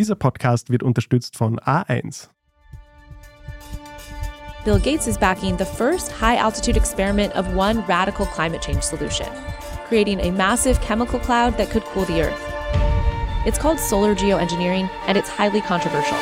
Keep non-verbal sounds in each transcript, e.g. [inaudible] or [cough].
Dieser Podcast wird unterstützt von A1. Bill Gates is backing the first high altitude experiment of one radical climate change solution, creating a massive chemical cloud that could cool the Earth. It's called solar geoengineering, and it's highly controversial.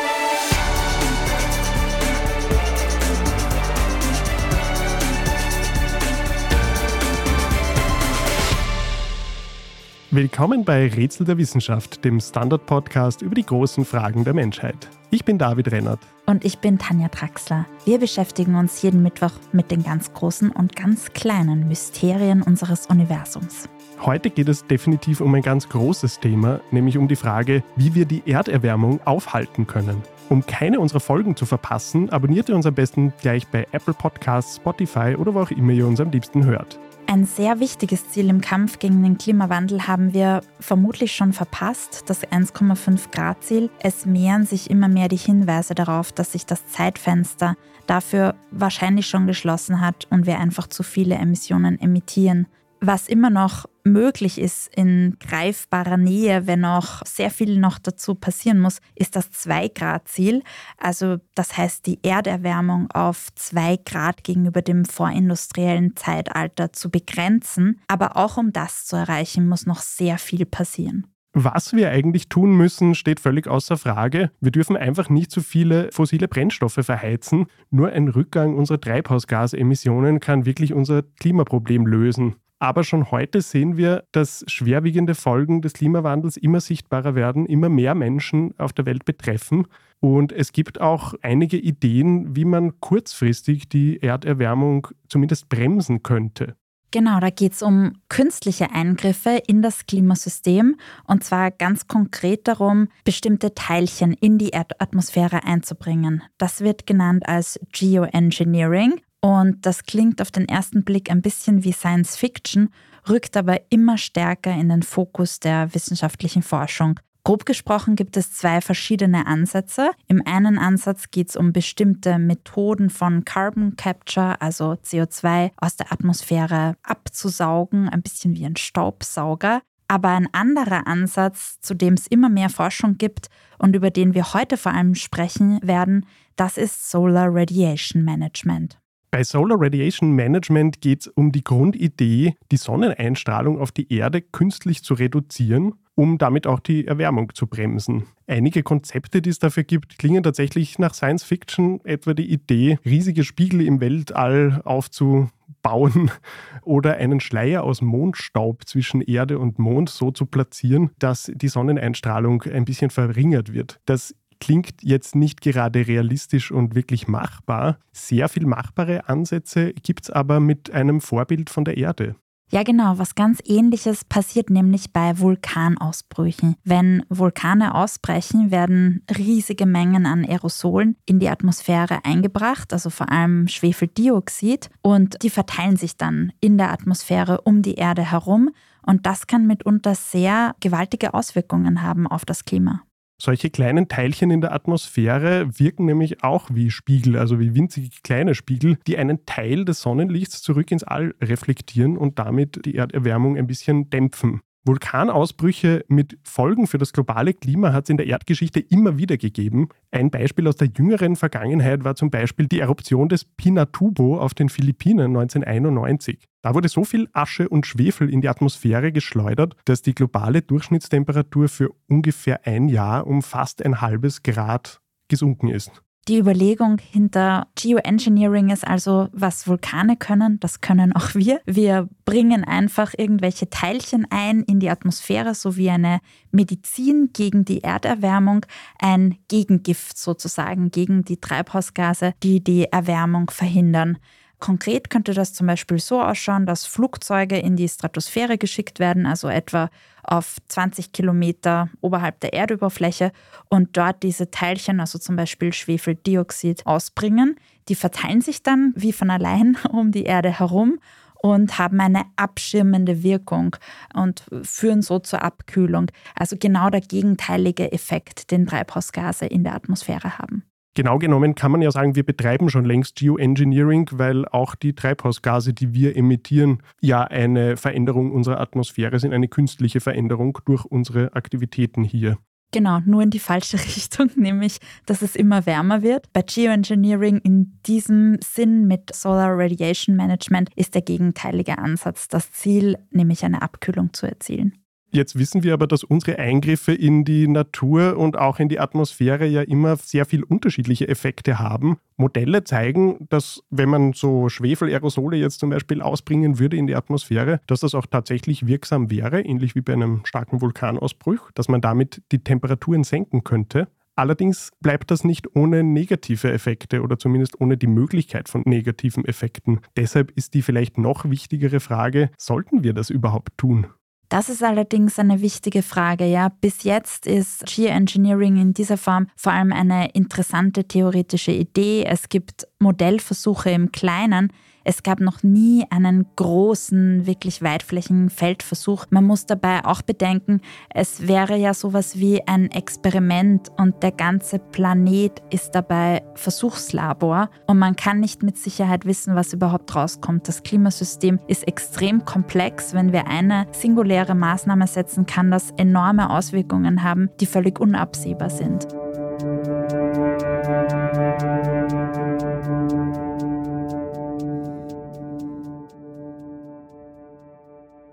Willkommen bei Rätsel der Wissenschaft, dem Standard-Podcast über die großen Fragen der Menschheit. Ich bin David Rennert. Und ich bin Tanja Traxler. Wir beschäftigen uns jeden Mittwoch mit den ganz großen und ganz kleinen Mysterien unseres Universums. Heute geht es definitiv um ein ganz großes Thema, nämlich um die Frage, wie wir die Erderwärmung aufhalten können. Um keine unserer Folgen zu verpassen, abonniert ihr uns am besten gleich bei Apple Podcasts, Spotify oder wo auch immer ihr uns am liebsten hört. Ein sehr wichtiges Ziel im Kampf gegen den Klimawandel haben wir vermutlich schon verpasst, das 1,5 Grad Ziel. Es mehren sich immer mehr die Hinweise darauf, dass sich das Zeitfenster dafür wahrscheinlich schon geschlossen hat und wir einfach zu viele Emissionen emittieren. Was immer noch möglich ist in greifbarer Nähe, wenn auch sehr viel noch dazu passieren muss, ist das 2-Grad-Ziel. Also das heißt, die Erderwärmung auf 2 Grad gegenüber dem vorindustriellen Zeitalter zu begrenzen. Aber auch um das zu erreichen, muss noch sehr viel passieren. Was wir eigentlich tun müssen, steht völlig außer Frage. Wir dürfen einfach nicht zu viele fossile Brennstoffe verheizen. Nur ein Rückgang unserer Treibhausgasemissionen kann wirklich unser Klimaproblem lösen. Aber schon heute sehen wir, dass schwerwiegende Folgen des Klimawandels immer sichtbarer werden, immer mehr Menschen auf der Welt betreffen. Und es gibt auch einige Ideen, wie man kurzfristig die Erderwärmung zumindest bremsen könnte. Genau, da geht es um künstliche Eingriffe in das Klimasystem und zwar ganz konkret darum, bestimmte Teilchen in die Erdatmosphäre einzubringen. Das wird genannt als Geoengineering und das klingt auf den ersten Blick ein bisschen wie Science Fiction, rückt aber immer stärker in den Fokus der wissenschaftlichen Forschung. Grob gesprochen gibt es zwei verschiedene Ansätze. Im einen Ansatz geht es um bestimmte Methoden von Carbon Capture, also CO2 aus der Atmosphäre abzusaugen, ein bisschen wie ein Staubsauger. Aber ein anderer Ansatz, zu dem es immer mehr Forschung gibt und über den wir heute vor allem sprechen werden, das ist Solar Radiation Management. Bei Solar Radiation Management geht es um die Grundidee, die Sonneneinstrahlung auf die Erde künstlich zu reduzieren, um damit auch die Erwärmung zu bremsen. Einige Konzepte, die es dafür gibt, klingen tatsächlich nach Science Fiction, etwa die Idee, riesige Spiegel im Weltall aufzubauen [laughs] oder einen Schleier aus Mondstaub zwischen Erde und Mond so zu platzieren, dass die Sonneneinstrahlung ein bisschen verringert wird. Das klingt jetzt nicht gerade realistisch und wirklich machbar. Sehr viel machbare Ansätze gibt es aber mit einem Vorbild von der Erde. Ja, genau. Was ganz ähnliches passiert nämlich bei Vulkanausbrüchen. Wenn Vulkane ausbrechen, werden riesige Mengen an Aerosolen in die Atmosphäre eingebracht, also vor allem Schwefeldioxid, und die verteilen sich dann in der Atmosphäre um die Erde herum. Und das kann mitunter sehr gewaltige Auswirkungen haben auf das Klima. Solche kleinen Teilchen in der Atmosphäre wirken nämlich auch wie Spiegel, also wie winzige kleine Spiegel, die einen Teil des Sonnenlichts zurück ins All reflektieren und damit die Erderwärmung ein bisschen dämpfen. Vulkanausbrüche mit Folgen für das globale Klima hat es in der Erdgeschichte immer wieder gegeben. Ein Beispiel aus der jüngeren Vergangenheit war zum Beispiel die Eruption des Pinatubo auf den Philippinen 1991. Da wurde so viel Asche und Schwefel in die Atmosphäre geschleudert, dass die globale Durchschnittstemperatur für ungefähr ein Jahr um fast ein halbes Grad gesunken ist. Die Überlegung hinter Geoengineering ist also, was Vulkane können, das können auch wir. Wir bringen einfach irgendwelche Teilchen ein in die Atmosphäre, so wie eine Medizin gegen die Erderwärmung, ein Gegengift sozusagen gegen die Treibhausgase, die die Erwärmung verhindern. Konkret könnte das zum Beispiel so ausschauen, dass Flugzeuge in die Stratosphäre geschickt werden, also etwa auf 20 Kilometer oberhalb der Erdoberfläche und dort diese Teilchen, also zum Beispiel Schwefeldioxid, ausbringen. Die verteilen sich dann wie von allein [laughs] um die Erde herum und haben eine abschirmende Wirkung und führen so zur Abkühlung. Also genau der gegenteilige Effekt, den Treibhausgase in der Atmosphäre haben. Genau genommen kann man ja sagen, wir betreiben schon längst Geoengineering, weil auch die Treibhausgase, die wir emittieren, ja eine Veränderung unserer Atmosphäre sind, eine künstliche Veränderung durch unsere Aktivitäten hier. Genau, nur in die falsche [laughs] Richtung, nämlich dass es immer wärmer wird. Bei Geoengineering in diesem Sinn mit Solar Radiation Management ist der gegenteilige Ansatz das Ziel, nämlich eine Abkühlung zu erzielen. Jetzt wissen wir aber, dass unsere Eingriffe in die Natur und auch in die Atmosphäre ja immer sehr viel unterschiedliche Effekte haben. Modelle zeigen, dass wenn man so Schwefelaerosole jetzt zum Beispiel ausbringen würde in die Atmosphäre, dass das auch tatsächlich wirksam wäre, ähnlich wie bei einem starken Vulkanausbruch, dass man damit die Temperaturen senken könnte. Allerdings bleibt das nicht ohne negative Effekte oder zumindest ohne die Möglichkeit von negativen Effekten. Deshalb ist die vielleicht noch wichtigere Frage, sollten wir das überhaupt tun? Das ist allerdings eine wichtige Frage. Ja, bis jetzt ist Geoengineering in dieser Form vor allem eine interessante theoretische Idee. Es gibt Modellversuche im Kleinen, es gab noch nie einen großen, wirklich weitflächigen Feldversuch. Man muss dabei auch bedenken, es wäre ja sowas wie ein Experiment und der ganze Planet ist dabei Versuchslabor und man kann nicht mit Sicherheit wissen, was überhaupt rauskommt. Das Klimasystem ist extrem komplex. Wenn wir eine singuläre Maßnahme setzen, kann das enorme Auswirkungen haben, die völlig unabsehbar sind.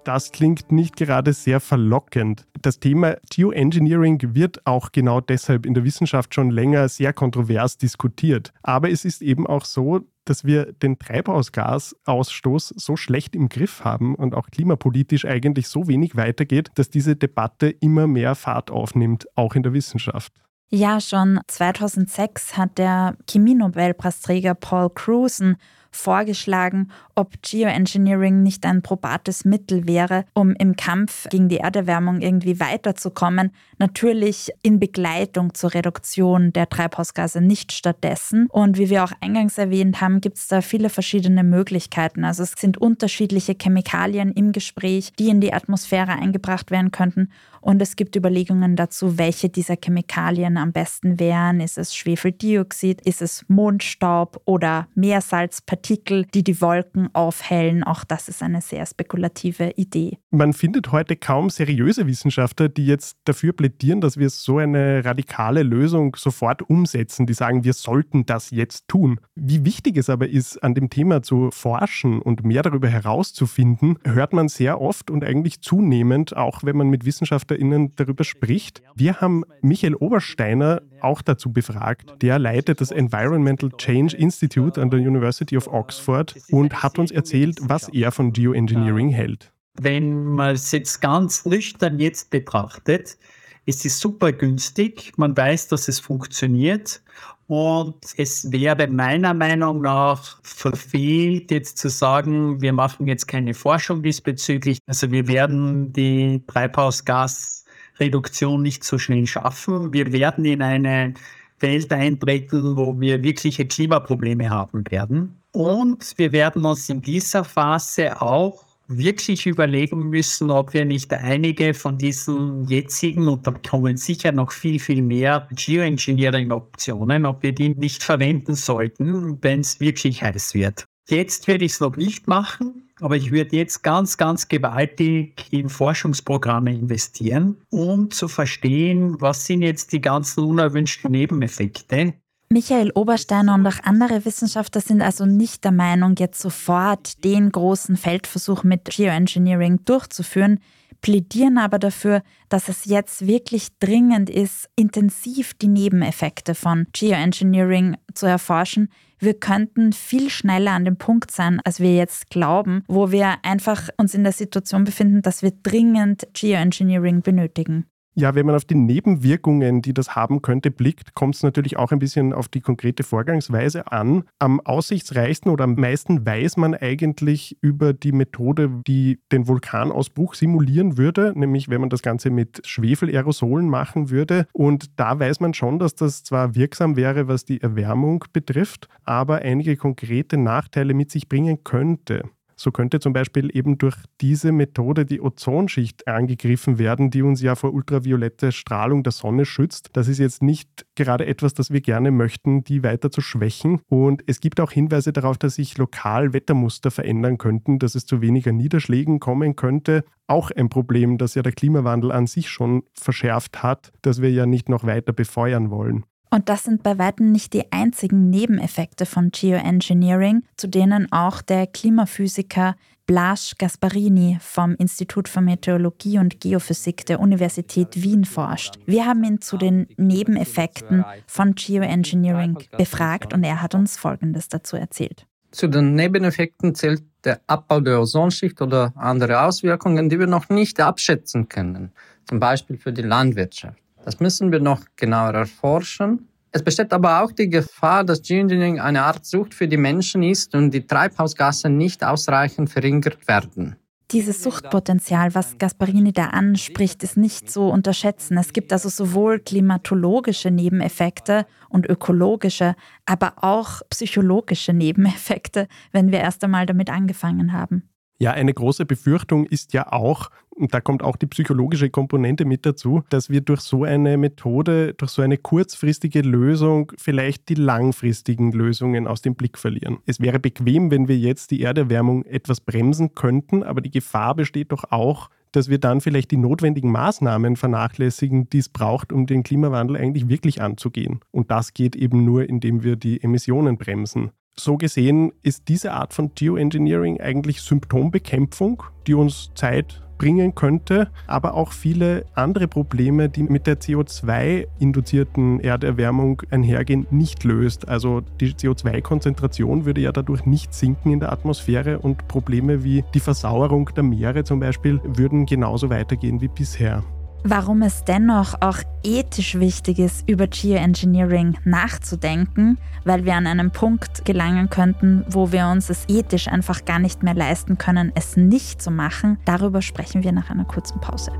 Das klingt nicht gerade sehr verlockend. Das Thema Geoengineering wird auch genau deshalb in der Wissenschaft schon länger sehr kontrovers diskutiert. Aber es ist eben auch so, dass wir den Treibhausgasausstoß so schlecht im Griff haben und auch klimapolitisch eigentlich so wenig weitergeht, dass diese Debatte immer mehr Fahrt aufnimmt, auch in der Wissenschaft. Ja, schon 2006 hat der Chemie-Nobelpreisträger Paul Cruson vorgeschlagen, ob Geoengineering nicht ein probates Mittel wäre, um im Kampf gegen die Erderwärmung irgendwie weiterzukommen. Natürlich in Begleitung zur Reduktion der Treibhausgase, nicht stattdessen. Und wie wir auch eingangs erwähnt haben, gibt es da viele verschiedene Möglichkeiten. Also es sind unterschiedliche Chemikalien im Gespräch, die in die Atmosphäre eingebracht werden könnten. Und es gibt Überlegungen dazu, welche dieser Chemikalien am besten wären. Ist es Schwefeldioxid, ist es Mondstaub oder Meersalzpartikel, die die Wolken aufhellen? Auch das ist eine sehr spekulative Idee. Man findet heute kaum seriöse Wissenschaftler, die jetzt dafür plädieren, dass wir so eine radikale Lösung sofort umsetzen, die sagen, wir sollten das jetzt tun. Wie wichtig es aber ist, an dem Thema zu forschen und mehr darüber herauszufinden, hört man sehr oft und eigentlich zunehmend, auch wenn man mit Wissenschaftlern WissenschaftlerInnen darüber spricht. Wir haben Michael Obersteiner auch dazu befragt. Der leitet das Environmental Change Institute an der University of Oxford und hat uns erzählt, was er von Geoengineering hält. Wenn man es jetzt ganz nüchtern jetzt betrachtet, ist es super günstig. Man weiß, dass es funktioniert. Und es wäre meiner Meinung nach verfehlt, jetzt zu sagen, wir machen jetzt keine Forschung diesbezüglich. Also wir werden die Treibhausgasreduktion nicht so schnell schaffen. Wir werden in eine Welt eintreten, wo wir wirkliche Klimaprobleme haben werden. Und wir werden uns in dieser Phase auch wirklich überlegen müssen, ob wir nicht einige von diesen jetzigen, und da kommen sicher noch viel, viel mehr Geoengineering-Optionen, ob wir die nicht verwenden sollten, wenn es wirklich heiß wird. Jetzt werde ich es noch nicht machen, aber ich würde jetzt ganz, ganz gewaltig in Forschungsprogramme investieren, um zu verstehen, was sind jetzt die ganzen unerwünschten Nebeneffekte, Michael Obersteiner und auch andere Wissenschaftler sind also nicht der Meinung, jetzt sofort den großen Feldversuch mit Geoengineering durchzuführen, plädieren aber dafür, dass es jetzt wirklich dringend ist, intensiv die Nebeneffekte von Geoengineering zu erforschen. Wir könnten viel schneller an dem Punkt sein, als wir jetzt glauben, wo wir einfach uns in der Situation befinden, dass wir dringend Geoengineering benötigen. Ja, wenn man auf die Nebenwirkungen, die das haben könnte, blickt, kommt es natürlich auch ein bisschen auf die konkrete Vorgangsweise an. Am aussichtsreichsten oder am meisten weiß man eigentlich über die Methode, die den Vulkanausbruch simulieren würde, nämlich wenn man das Ganze mit Schwefelaerosolen machen würde. Und da weiß man schon, dass das zwar wirksam wäre, was die Erwärmung betrifft, aber einige konkrete Nachteile mit sich bringen könnte. So könnte zum Beispiel eben durch diese Methode die Ozonschicht angegriffen werden, die uns ja vor ultraviolette Strahlung der Sonne schützt. Das ist jetzt nicht gerade etwas, das wir gerne möchten, die weiter zu schwächen. Und es gibt auch Hinweise darauf, dass sich lokal Wettermuster verändern könnten, dass es zu weniger Niederschlägen kommen könnte. Auch ein Problem, das ja der Klimawandel an sich schon verschärft hat, das wir ja nicht noch weiter befeuern wollen. Und das sind bei weitem nicht die einzigen Nebeneffekte von Geoengineering, zu denen auch der Klimaphysiker Blaž Gasparini vom Institut für Meteorologie und Geophysik der Universität Wien forscht. Wir haben ihn zu den Nebeneffekten von Geoengineering befragt und er hat uns Folgendes dazu erzählt. Zu den Nebeneffekten zählt der Abbau der Ozonschicht oder andere Auswirkungen, die wir noch nicht abschätzen können, zum Beispiel für die Landwirtschaft. Das müssen wir noch genauer erforschen. Es besteht aber auch die Gefahr, dass Geoengineering eine Art Sucht für die Menschen ist und die Treibhausgase nicht ausreichend verringert werden. Dieses Suchtpotenzial, was Gasparini da anspricht, ist nicht zu unterschätzen. Es gibt also sowohl klimatologische Nebeneffekte und ökologische, aber auch psychologische Nebeneffekte, wenn wir erst einmal damit angefangen haben. Ja, eine große Befürchtung ist ja auch, und da kommt auch die psychologische Komponente mit dazu, dass wir durch so eine Methode, durch so eine kurzfristige Lösung vielleicht die langfristigen Lösungen aus dem Blick verlieren. Es wäre bequem, wenn wir jetzt die Erderwärmung etwas bremsen könnten, aber die Gefahr besteht doch auch, dass wir dann vielleicht die notwendigen Maßnahmen vernachlässigen, die es braucht, um den Klimawandel eigentlich wirklich anzugehen. Und das geht eben nur, indem wir die Emissionen bremsen. So gesehen ist diese Art von Geoengineering eigentlich Symptombekämpfung, die uns Zeit bringen könnte, aber auch viele andere Probleme, die mit der CO2-induzierten Erderwärmung einhergehen, nicht löst. Also die CO2-Konzentration würde ja dadurch nicht sinken in der Atmosphäre und Probleme wie die Versauerung der Meere zum Beispiel würden genauso weitergehen wie bisher. Warum es dennoch auch ethisch wichtig ist, über Geoengineering nachzudenken, weil wir an einen Punkt gelangen könnten, wo wir uns es ethisch einfach gar nicht mehr leisten können, es nicht zu machen, darüber sprechen wir nach einer kurzen Pause.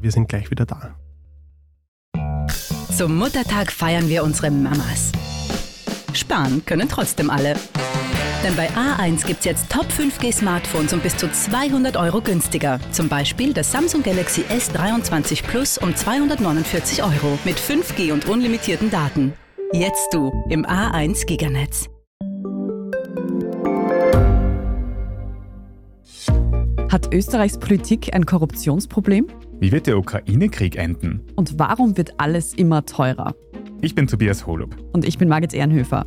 Wir sind gleich wieder da. Zum Muttertag feiern wir unsere Mamas. Sparen können trotzdem alle. Denn bei A1 gibt es jetzt Top 5G Smartphones um bis zu 200 Euro günstiger. Zum Beispiel das Samsung Galaxy S23 Plus um 249 Euro mit 5G und unlimitierten Daten. Jetzt du im A1 Giganetz. Hat Österreichs Politik ein Korruptionsproblem? Wie wird der Ukraine-Krieg enden? Und warum wird alles immer teurer? Ich bin Tobias Holub. Und ich bin Margit Ehrenhöfer.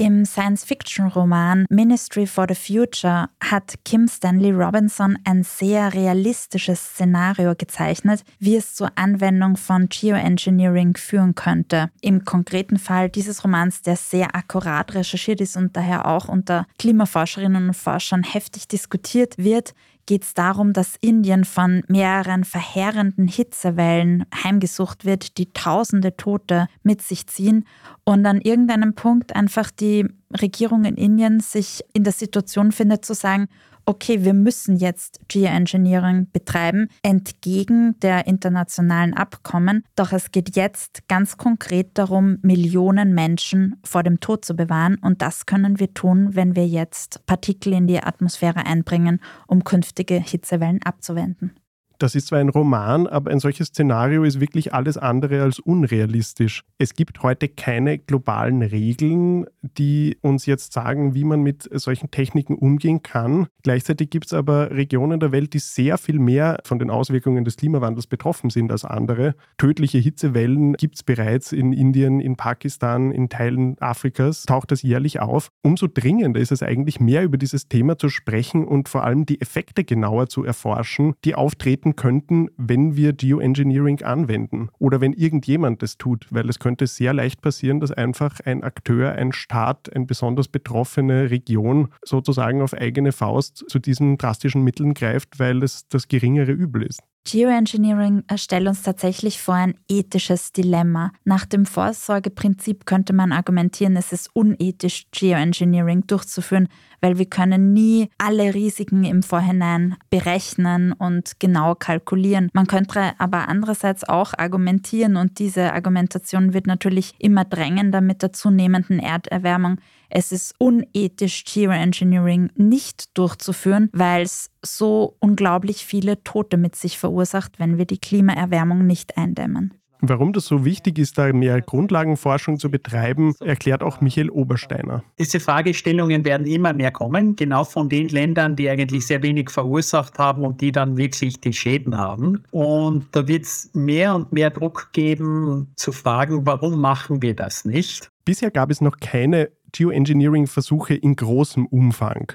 Im Science-Fiction-Roman Ministry for the Future hat Kim Stanley Robinson ein sehr realistisches Szenario gezeichnet, wie es zur Anwendung von Geoengineering führen könnte. Im konkreten Fall dieses Romans, der sehr akkurat recherchiert ist und daher auch unter Klimaforscherinnen und Forschern heftig diskutiert wird, geht es darum, dass Indien von mehreren verheerenden Hitzewellen heimgesucht wird, die tausende Tote mit sich ziehen und an irgendeinem Punkt einfach die Regierung in Indien sich in der Situation findet zu sagen, okay, wir müssen jetzt Geoengineering betreiben, entgegen der internationalen Abkommen. Doch es geht jetzt ganz konkret darum, Millionen Menschen vor dem Tod zu bewahren. Und das können wir tun, wenn wir jetzt Partikel in die Atmosphäre einbringen, um künftige Hitzewellen abzuwenden. Das ist zwar ein Roman, aber ein solches Szenario ist wirklich alles andere als unrealistisch. Es gibt heute keine globalen Regeln, die uns jetzt sagen, wie man mit solchen Techniken umgehen kann. Gleichzeitig gibt es aber Regionen der Welt, die sehr viel mehr von den Auswirkungen des Klimawandels betroffen sind als andere. Tödliche Hitzewellen gibt es bereits in Indien, in Pakistan, in Teilen Afrikas, taucht das jährlich auf. Umso dringender ist es eigentlich, mehr über dieses Thema zu sprechen und vor allem die Effekte genauer zu erforschen, die auftreten auftreten könnten, wenn wir Geoengineering anwenden oder wenn irgendjemand das tut, weil es könnte sehr leicht passieren, dass einfach ein Akteur, ein Staat, eine besonders betroffene Region sozusagen auf eigene Faust zu diesen drastischen Mitteln greift, weil es das geringere Übel ist. Geoengineering stellt uns tatsächlich vor ein ethisches Dilemma. Nach dem Vorsorgeprinzip könnte man argumentieren, es ist unethisch, Geoengineering durchzuführen, weil wir können nie alle Risiken im Vorhinein berechnen und genau kalkulieren. Man könnte aber andererseits auch argumentieren und diese Argumentation wird natürlich immer drängender mit der zunehmenden Erderwärmung. Es ist unethisch, Geoengineering nicht durchzuführen, weil es so unglaublich viele Tote mit sich verursacht, wenn wir die Klimaerwärmung nicht eindämmen. Warum das so wichtig ist, da mehr Grundlagenforschung zu betreiben, erklärt auch Michael Obersteiner. Diese Fragestellungen werden immer mehr kommen, genau von den Ländern, die eigentlich sehr wenig verursacht haben und die dann wirklich die Schäden haben. Und da wird es mehr und mehr Druck geben, zu fragen, warum machen wir das nicht? Bisher gab es noch keine Geoengineering-Versuche in großem Umfang.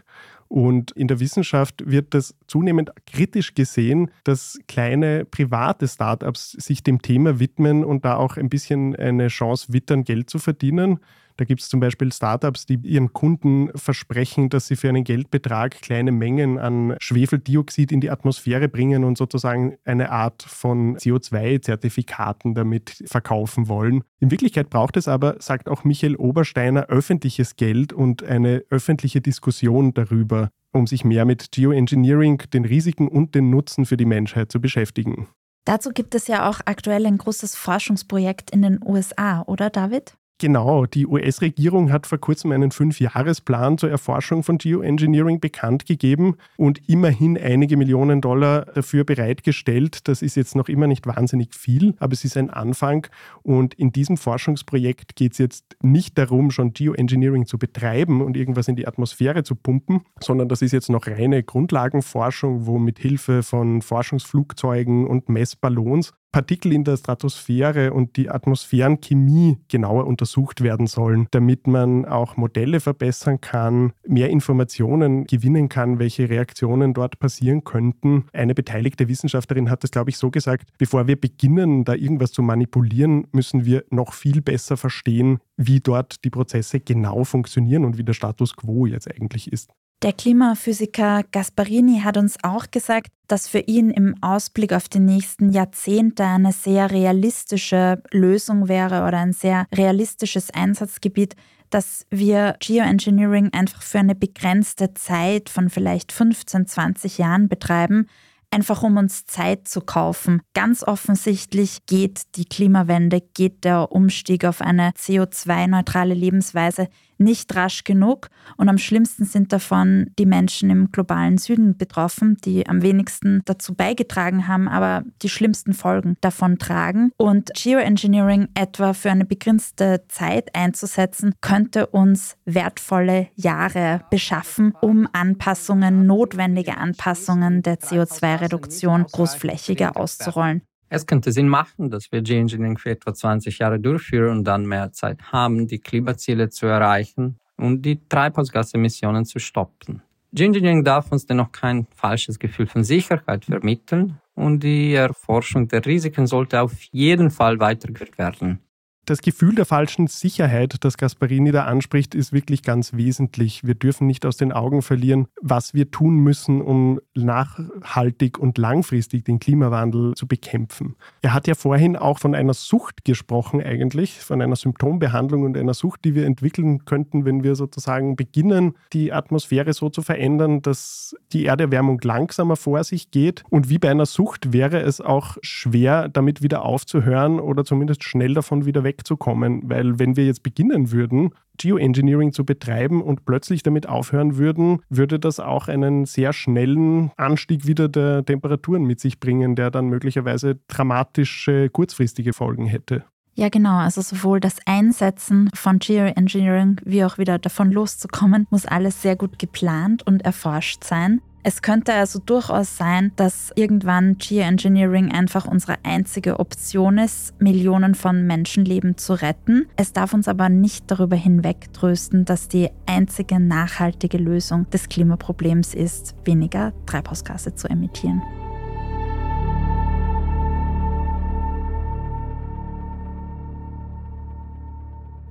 Und in der Wissenschaft wird das zunehmend kritisch gesehen, dass kleine private Startups sich dem Thema widmen und da auch ein bisschen eine Chance wittern, Geld zu verdienen. Da gibt es zum Beispiel Startups, die ihren Kunden versprechen, dass sie für einen Geldbetrag kleine Mengen an Schwefeldioxid in die Atmosphäre bringen und sozusagen eine Art von CO2-Zertifikaten damit verkaufen wollen. In Wirklichkeit braucht es aber, sagt auch Michael Obersteiner, öffentliches Geld und eine öffentliche Diskussion darüber, um sich mehr mit Geoengineering, den Risiken und den Nutzen für die Menschheit zu beschäftigen. Dazu gibt es ja auch aktuell ein großes Forschungsprojekt in den USA, oder David? Genau, die US-Regierung hat vor kurzem einen Fünfjahresplan zur Erforschung von Geoengineering bekannt gegeben und immerhin einige Millionen Dollar dafür bereitgestellt. Das ist jetzt noch immer nicht wahnsinnig viel, aber es ist ein Anfang. Und in diesem Forschungsprojekt geht es jetzt nicht darum, schon Geoengineering zu betreiben und irgendwas in die Atmosphäre zu pumpen, sondern das ist jetzt noch reine Grundlagenforschung, wo mit Hilfe von Forschungsflugzeugen und Messballons Partikel in der Stratosphäre und die Atmosphärenchemie genauer untersucht werden sollen, damit man auch Modelle verbessern kann, mehr Informationen gewinnen kann, welche Reaktionen dort passieren könnten. Eine beteiligte Wissenschaftlerin hat es, glaube ich, so gesagt, bevor wir beginnen, da irgendwas zu manipulieren, müssen wir noch viel besser verstehen, wie dort die Prozesse genau funktionieren und wie der Status quo jetzt eigentlich ist. Der Klimaphysiker Gasparini hat uns auch gesagt, dass für ihn im Ausblick auf die nächsten Jahrzehnte eine sehr realistische Lösung wäre oder ein sehr realistisches Einsatzgebiet, dass wir Geoengineering einfach für eine begrenzte Zeit von vielleicht 15, 20 Jahren betreiben, einfach um uns Zeit zu kaufen. Ganz offensichtlich geht die Klimawende, geht der Umstieg auf eine CO2-neutrale Lebensweise nicht rasch genug. Und am schlimmsten sind davon die Menschen im globalen Süden betroffen, die am wenigsten dazu beigetragen haben, aber die schlimmsten Folgen davon tragen. Und Geoengineering etwa für eine begrenzte Zeit einzusetzen, könnte uns wertvolle Jahre beschaffen, um Anpassungen, notwendige Anpassungen der CO2-Reduktion großflächiger auszurollen. Es könnte Sinn machen, dass wir Geoengineering für etwa 20 Jahre durchführen und dann mehr Zeit haben, die Klimaziele zu erreichen und die Treibhausgasemissionen zu stoppen. Geoengineering darf uns dennoch kein falsches Gefühl von Sicherheit vermitteln und die Erforschung der Risiken sollte auf jeden Fall weitergeführt werden das Gefühl der falschen Sicherheit, das Gasparini da anspricht, ist wirklich ganz wesentlich. Wir dürfen nicht aus den Augen verlieren, was wir tun müssen, um nachhaltig und langfristig den Klimawandel zu bekämpfen. Er hat ja vorhin auch von einer Sucht gesprochen eigentlich, von einer Symptombehandlung und einer Sucht, die wir entwickeln könnten, wenn wir sozusagen beginnen, die Atmosphäre so zu verändern, dass die Erderwärmung langsamer vor sich geht. Und wie bei einer Sucht wäre es auch schwer, damit wieder aufzuhören oder zumindest schnell davon wieder weg wegzukommen, weil wenn wir jetzt beginnen würden, Geoengineering zu betreiben und plötzlich damit aufhören würden, würde das auch einen sehr schnellen Anstieg wieder der Temperaturen mit sich bringen, der dann möglicherweise dramatische kurzfristige Folgen hätte. Ja, genau. Also sowohl das Einsetzen von Geoengineering wie auch wieder davon loszukommen, muss alles sehr gut geplant und erforscht sein. Es könnte also durchaus sein, dass irgendwann Geoengineering einfach unsere einzige Option ist, Millionen von Menschenleben zu retten. Es darf uns aber nicht darüber hinwegtrösten, dass die einzige nachhaltige Lösung des Klimaproblems ist, weniger Treibhausgase zu emittieren.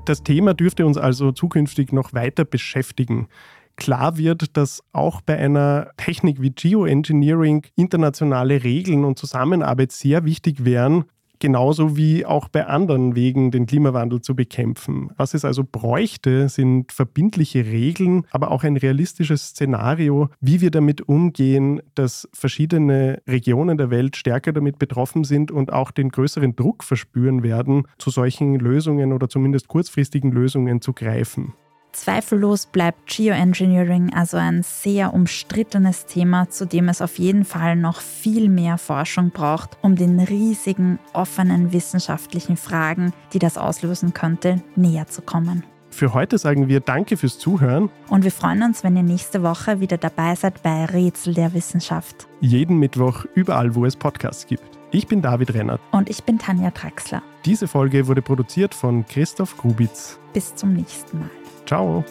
Das Thema dürfte uns also zukünftig noch weiter beschäftigen. Klar wird, dass auch bei einer Technik wie Geoengineering internationale Regeln und Zusammenarbeit sehr wichtig wären, genauso wie auch bei anderen Wegen, den Klimawandel zu bekämpfen. Was es also bräuchte, sind verbindliche Regeln, aber auch ein realistisches Szenario, wie wir damit umgehen, dass verschiedene Regionen der Welt stärker damit betroffen sind und auch den größeren Druck verspüren werden, zu solchen Lösungen oder zumindest kurzfristigen Lösungen zu greifen. Zweifellos bleibt Geoengineering also ein sehr umstrittenes Thema, zu dem es auf jeden Fall noch viel mehr Forschung braucht, um den riesigen, offenen wissenschaftlichen Fragen, die das auslösen könnte, näher zu kommen. Für heute sagen wir Danke fürs Zuhören. Und wir freuen uns, wenn ihr nächste Woche wieder dabei seid bei Rätsel der Wissenschaft. Jeden Mittwoch überall, wo es Podcasts gibt. Ich bin David Rennert. Und ich bin Tanja Traxler. Diese Folge wurde produziert von Christoph Grubitz. Bis zum nächsten Mal. Ciao.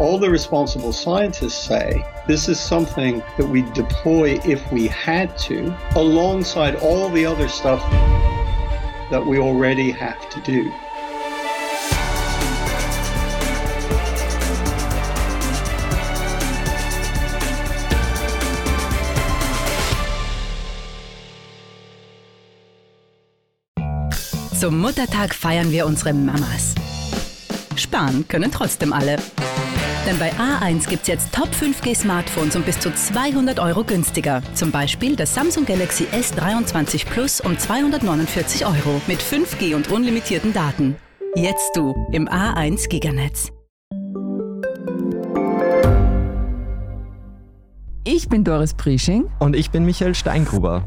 All the responsible scientists say this is something that we deploy if we had to, alongside all the other stuff that we already have to do. Zum Muttertag feiern wir unsere Mamas. Sparen können trotzdem alle. Denn bei A1 gibt's jetzt Top 5G Smartphones um bis zu 200 Euro günstiger. Zum Beispiel das Samsung Galaxy S23 Plus um 249 Euro mit 5G und unlimitierten Daten. Jetzt du im A1 Giganetz. Ich bin Doris Prisching. Und ich bin Michael Steingruber.